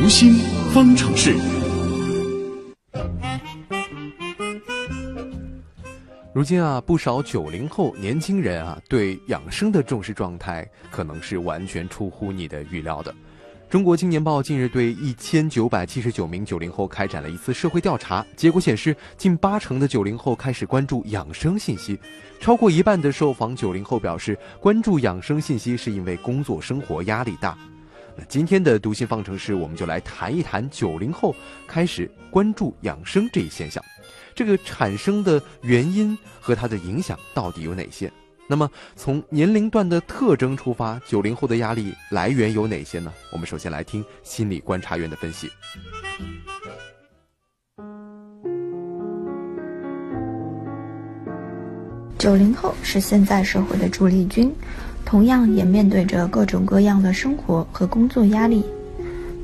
读心方程式。如今啊，不少九零后年轻人啊，对养生的重视状态，可能是完全出乎你的预料的。中国青年报近日对一千九百七十九名九零后开展了一次社会调查，结果显示，近八成的九零后开始关注养生信息，超过一半的受访九零后表示，关注养生信息是因为工作生活压力大。那今天的读心方程式，我们就来谈一谈九零后开始关注养生这一现象，这个产生的原因和它的影响到底有哪些？那么，从年龄段的特征出发，九零后的压力来源有哪些呢？我们首先来听心理观察员的分析。九零后是现在社会的主力军，同样也面对着各种各样的生活和工作压力。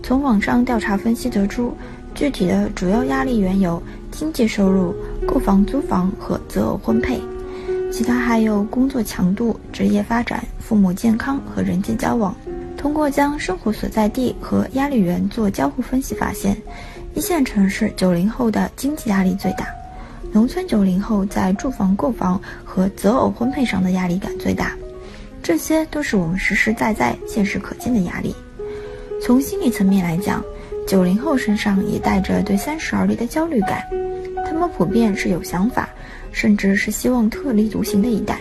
从网上调查分析得出，具体的主要压力源有经济收入、购房、租房和择偶婚配。其他还有工作强度、职业发展、父母健康和人际交往。通过将生活所在地和压力源做交互分析，发现一线城市九零后的经济压力最大，农村九零后在住房、购房和择偶婚配上的压力感最大。这些都是我们实实在在、现实可见的压力。从心理层面来讲，九零后身上也带着对三十而立的焦虑感，他们普遍是有想法。甚至是希望特立独行的一代，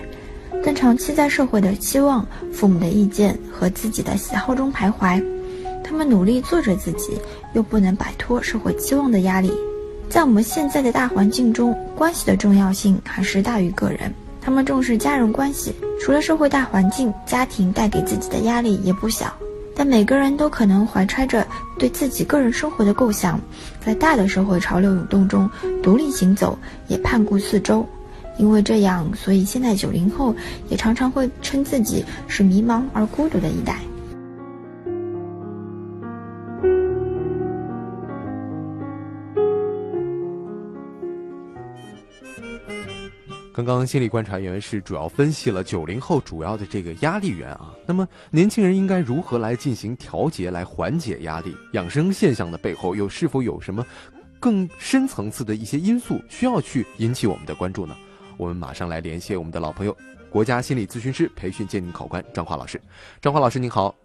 但长期在社会的期望、父母的意见和自己的喜好中徘徊。他们努力做着自己，又不能摆脱社会期望的压力。在我们现在的大环境中，关系的重要性还是大于个人。他们重视家人关系，除了社会大环境，家庭带给自己的压力也不小。但每个人都可能怀揣着对自己个人生活的构想，在大的社会潮流涌动中独立行走，也盼顾四周。因为这样，所以现在九零后也常常会称自己是迷茫而孤独的一代。刚刚心理观察员是主要分析了九零后主要的这个压力源啊。那么年轻人应该如何来进行调节，来缓解压力？养生现象的背后又是否有什么更深层次的一些因素需要去引起我们的关注呢？我们马上来连线我们的老朋友，国家心理咨询师培训鉴定考官张华老师。张华老师您好。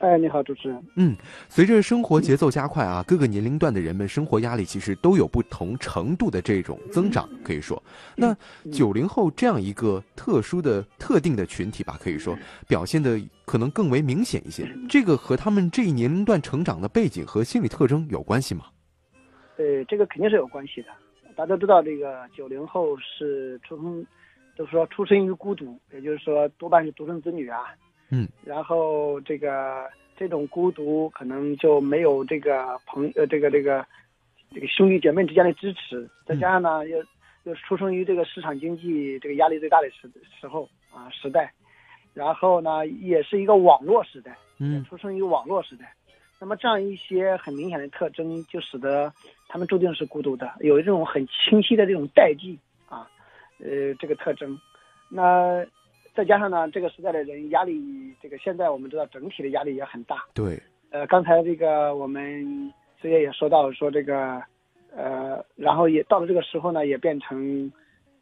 哎，你好，主持人。嗯，随着生活节奏加快啊，各个年龄段的人们生活压力其实都有不同程度的这种增长，可以说，那九零后这样一个特殊的、特定的群体吧，可以说表现的可能更为明显一些。这个和他们这一年龄段成长的背景和心理特征有关系吗？对，这个肯定是有关系的。大家都知道，这个九零后是出生，都说出生于孤独，也就是说多半是独生子女啊。嗯，然后这个这种孤独可能就没有这个朋呃这个这个这个兄弟姐妹之间的支持，再加上呢又又出生于这个市场经济这个压力最大的时时候啊时代，然后呢也是一个网络时代，嗯，出生于网络时代，那么这样一些很明显的特征就使得他们注定是孤独的，有这种很清晰的这种代际啊，呃这个特征，那。再加上呢，这个时代的人压力，这个现在我们知道整体的压力也很大。对，呃，刚才这个我们师爷也说到说这个，呃，然后也到了这个时候呢，也变成，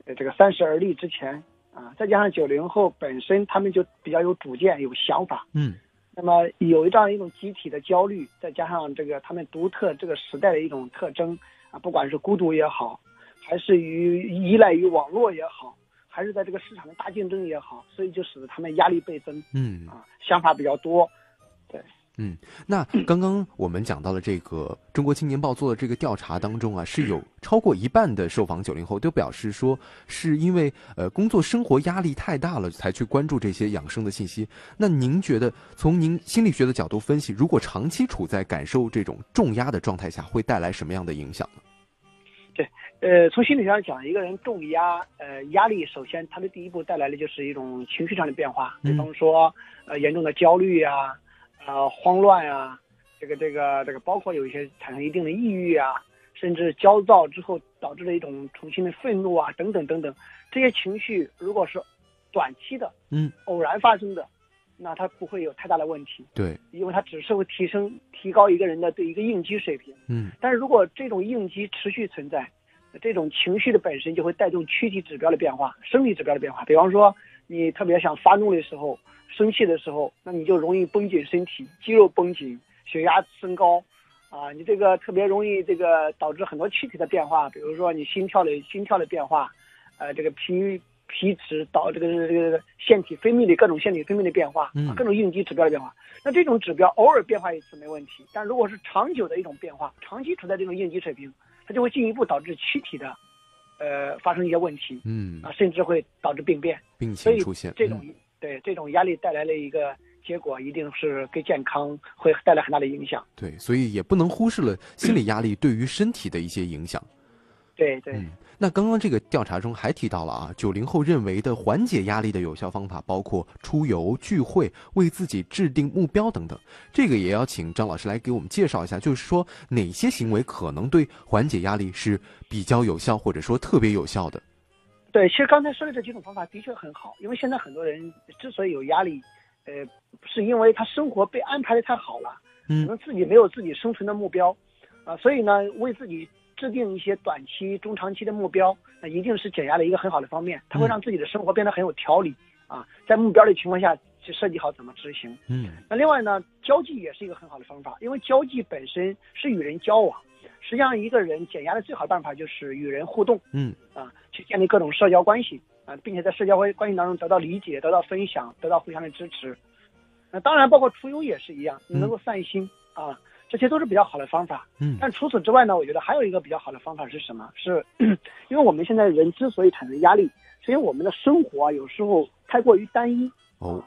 呃，这个三十而立之前啊，再加上九零后本身他们就比较有主见、有想法，嗯，那么有这样一种集体的焦虑，再加上这个他们独特这个时代的一种特征啊，不管是孤独也好，还是于依赖于网络也好。还是在这个市场的大竞争也好，所以就使得他们压力倍增。嗯啊，想法比较多。对，嗯，那刚刚我们讲到了这个中国青年报做的这个调查当中啊，是有超过一半的受访九零后都表示说，是因为呃工作生活压力太大了才去关注这些养生的信息。那您觉得从您心理学的角度分析，如果长期处在感受这种重压的状态下，会带来什么样的影响呢？对，呃，从心理上讲，一个人重压，呃，压力，首先他的第一步带来的就是一种情绪上的变化，比方说，呃，严重的焦虑啊，呃，慌乱啊，这个这个这个，包括有一些产生一定的抑郁啊，甚至焦躁之后导致的一种重新的愤怒啊，等等等等，这些情绪如果是短期的，嗯，偶然发生的，那它不会有太大的问题，对，因为它只是会提升、提高一个人的对一个应激水平。嗯，但是如果这种应激持续存在，这种情绪的本身就会带动躯体指标的变化、生理指标的变化。比方说，你特别想发怒的时候、生气的时候，那你就容易绷紧身体，肌肉绷紧，血压升高，啊，你这个特别容易这个导致很多躯体的变化，比如说你心跳的心跳的变化，呃，这个皮。皮质导这个这个腺体分泌的各种腺体分泌的变化，嗯各种应激指标的变化。那这种指标偶尔变化一次没问题，但如果是长久的一种变化，长期处在这种应激水平，它就会进一步导致躯体的，呃，发生一些问题嗯，啊，甚至会导致病变。病情出现，这种嗯对这种压力带来了一个结果，一定是给健康会带来很大的影响。对，所以也不能忽视了心理压力对于身体的一些影响。对对。嗯，那刚刚这个调查中还提到了啊，九零后认为的缓解压力的有效方法包括出游、聚会、为自己制定目标等等。这个也要请张老师来给我们介绍一下，就是说哪些行为可能对缓解压力是比较有效，或者说特别有效的。对，其实刚才说的这几种方法的确很好，因为现在很多人之所以有压力，呃，是因为他生活被安排的太好了，可嗯能自己没有自己生存的目标，啊，所以呢，为自己制定一些短期、中长期的目标，那一定是减压的一个很好的方面，它会嗯让自己的生活变得很有条理啊，在目标的情况下去设计好怎么执行。嗯那另外呢，交际也是一个很好的方法，因为交际本身是与人交往。实际上，一个人减压的最好的办法就是与人互动嗯啊，去建立各种社交关系啊，并且在社交关关系当中得到理解、得到分享、得到互相的支持。那当然，包括出游也是一样，你能够散心啊，这些都是比较好的方法。嗯但除此之外呢，我觉得还有一个比较好的方法是什么？是 因为我们现在人之所以产生压力，是因为我们的生活啊有时候太过于单一。哦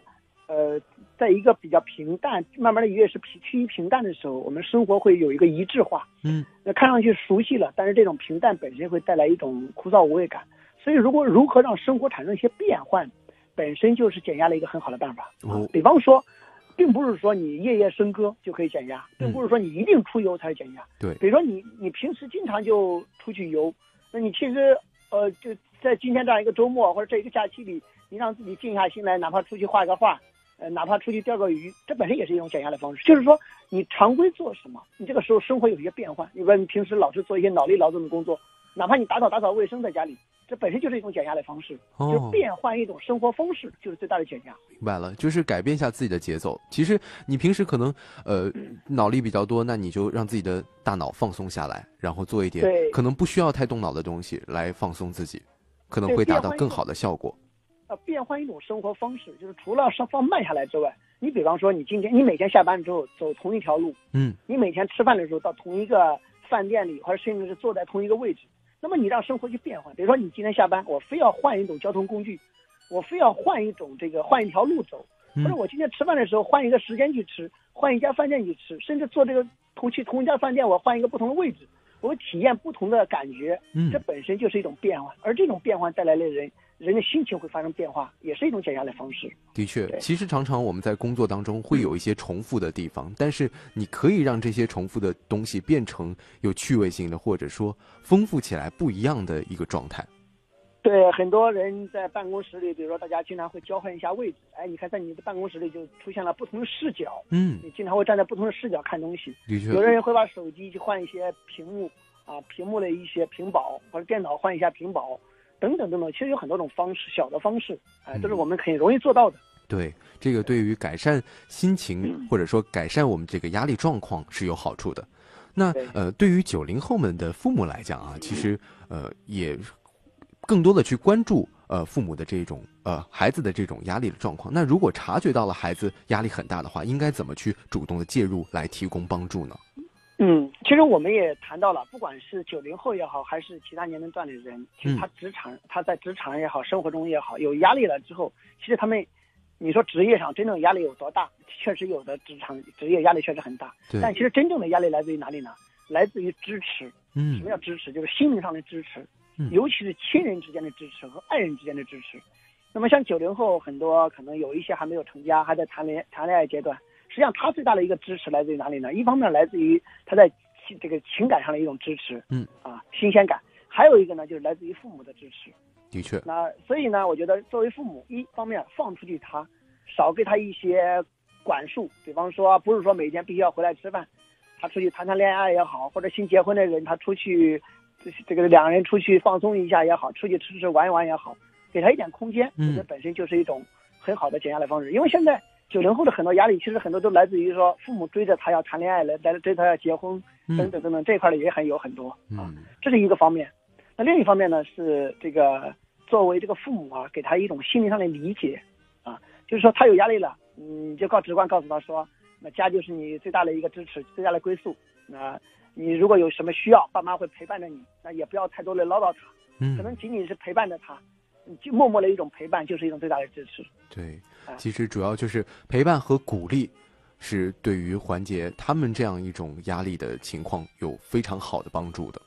呃，在一个比较平淡，慢慢的越是平趋于平淡的时候，我们生活会有一个一致化。嗯那看上去熟悉了，但是这种平淡本身会带来一种枯燥无味感。所以，如果如何让生活产生一些变换，本身就是减压的一个很好的办法。比方说，并不是说你夜夜笙歌就可以减压，并不是说你一定出游才是减压。对比如说你你平时经常就出去游，那你其实呃就在今天这样一个周末或者这一个假期里，你让自己静下心来，哪怕出去画个画，呃，哪怕出去钓个鱼，这本身也是一种减压的方式。就是说，你常规做什么，你这个时候生活有一些变换。你比如你平时老是做一些脑力劳动的工作，哪怕你打扫打扫卫生在家里，这本身就是一种减压的方式。就变换一种生活方式，就是最大的减压。明白了，就是改变一下自己的节奏。其实你平时可能呃脑力比较多，那你就让自己的大脑放松下来，然后做一点可能不需要太动脑的东西来放松自己，可能会达到更好的效果。呃，变换一种生活方式，就是除了上放慢下来之外，你比方说你今天你每天下班之后走同一条路，嗯你每天吃饭的时候到同一个饭店里，或者甚至是坐在同一个位置，那么你让生活去变换。比如说你今天下班，我非要换一种交通工具，我非要换一种这个换一条路走，或者嗯我今天吃饭的时候换一个时间去吃，换一家饭店去吃，甚至做这个同去同一家饭店，我换一个不同的位置，我体验不同的感觉，嗯这本身就是一种变化，而这种变化带来的人人的心情会发生变化，也是一种减压的方式。的确，其实常常我们在工作当中会有一些重复的地方，但是你可以让这些重复的东西变成有趣味性的，或者说丰富起来不一样的一个状态。对，很多人在办公室里，比如说大家经常会交换一下位置，哎，你看在你的办公室里就出现了不同的视角，嗯，你经常会站在不同的视角看东西。的确有，的人会把手机去换一些屏幕啊，屏幕的一些屏保，或者电脑换一下屏保，等等等等。其实有很多种方式，小的方式，哎，都是嗯我们很容易做到的。对这个对于改善心嗯情或者说改善我们这个压力状况是有好处的。那呃，对于九零后们的父母来讲啊，其实呃也更多的去关注呃父母的这种呃孩子的这种压力的状况。那如果察觉到了孩子压力很大的话，应该怎么去主动的介入来提供帮助呢？嗯，其实我们也谈到了，不管是九零后也好，还是其他年龄段的人，其实他职场，他在职场也好，生活中也好，有压力了之后，其实他们，你说职业上真正压力有多大？确实有的职场职业压力确实很大，对，但其实真正的压力来自于哪里呢？来自于支持。嗯什嗯么叫支持？就是心灵上的支持嗯，尤其是亲人之间的支持和爱人之间的支持。那么像九零后，很多可能有一些还没有成家，还在谈恋谈恋爱阶段。实际上，他最大的一个支持来自于哪里呢？一方面来自于他在情这个情感上的一种支持，嗯啊，新鲜感；还有一个呢，就是来自于父母的支持。的确，那所以呢，我觉得作为父母，一方面放出去他，少给他一些管束，比方说不是说每天必须要回来吃饭，他出去谈谈恋爱也好，或者新结婚的人他出去，这个两个人出去放松一下也好，出去吃吃玩一玩也好，给他一点空间，这本身就是一种很好的减压的方式。因为现在九零后的很多压力，其实很多都来自于说父母追着他要谈恋爱来，来追他要结婚等等等等，这一块的也很有很多啊，这是一个方面。那另一方面呢是这个作为这个父母啊，给他一种心理上的理解啊，就是说他有压力了，你就告直观告诉他说，那家就是你最大的一个支持，最大的归宿。那你如果有什么需要，爸妈会陪伴着你，那也不要太多的唠叨他，可能仅仅是陪伴着他，就默默的一种陪伴，就是一种最大的支持。对，其实主要就是陪伴和鼓励，是对于缓解他们这样一种压力的情况有非常好的帮助的。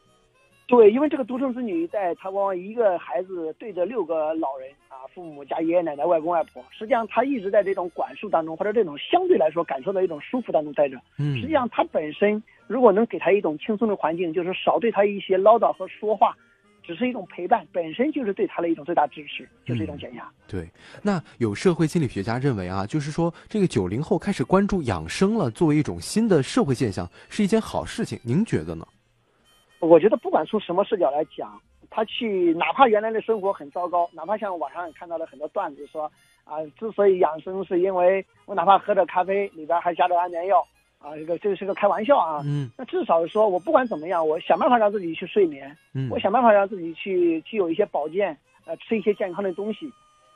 对，因为这个独生子女一代，他往往一个孩子对着六个老人啊，父母加爷爷奶奶、外公外婆，实际上他一直在这种管束当中，或者这种相对来说感受到一种舒服当中待着。嗯，实际上他本身如果能给他一种轻松的环境，就是少对他一些唠叨和说话，只是一种陪伴，本身就是对他的一种最大支持，就是一种减压。对，那有社会心理学家认为啊，就是说这个九零后开始关注养生了，作为一种新的社会现象，是一件好事情。您觉得呢？我觉得不管从什么视角来讲，他去哪怕原来的生活很糟糕，哪怕像网上看到的很多段子说啊，之所以养生是因为我哪怕喝着咖啡里边还加着安眠药啊，这个这个是个开玩笑啊。嗯。那至少说我不管怎么样，我想办法让自己去睡眠，嗯，我想办法让自己去去有一些保健，呃，吃一些健康的东西。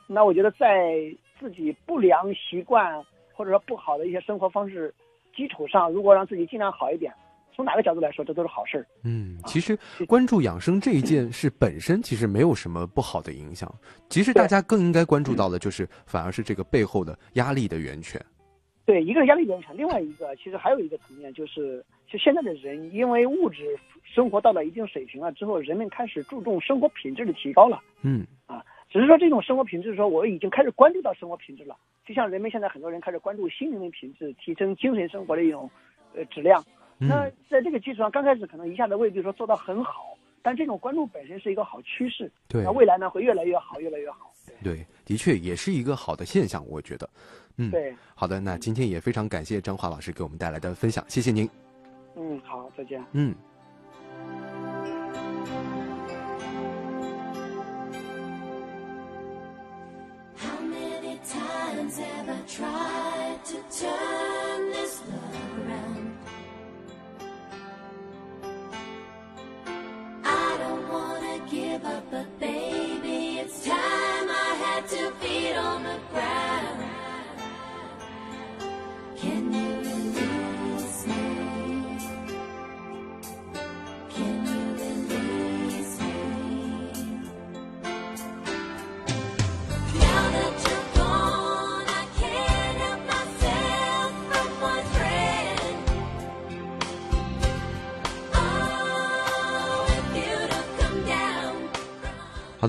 那我觉得在自己不良习惯或者说不好的一些生活方式基础上，如果让自己尽量好一点。从哪个角度来说，这都是好事儿。嗯，其实关注养生这一件事本身其实没有什么不好的影响。其实大家更应该关注到的，就是反而是这个背后的压力的源泉。对，一个是压力源泉，另外一个其实还有一个层面，就是就现在的人因为物质生活到了一定水平了之后，人们开始注重生活品质的提高了。嗯，啊，只是说这种生活品质，说我已经开始关注到生活品质了。就像人们现在很多人开始关注心灵的品质，提升精神生活的一种呃质量。那在这个基础上，刚开始可能一下子未必说做到很好，但这种关注本身是一个好趋势。对，那未来呢会越来越好，越来越好。对，的确也是一个好的现象，我觉得。嗯，对。好的，那今天也非常感谢张华老师给我们带来的分享，谢谢您。嗯，好，再见。嗯。好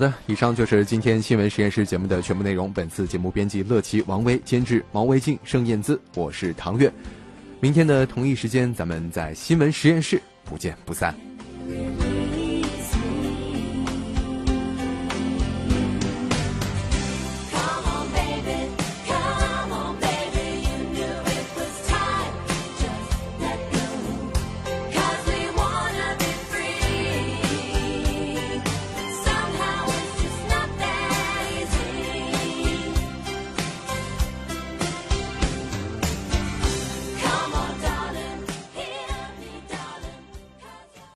好的，以上就是今天新闻实验室节目的全部内容。本次节目编辑乐琪、王威，监制毛维静、盛燕姿，我是唐月。明天的同一时间，咱们在新闻实验室不见不散。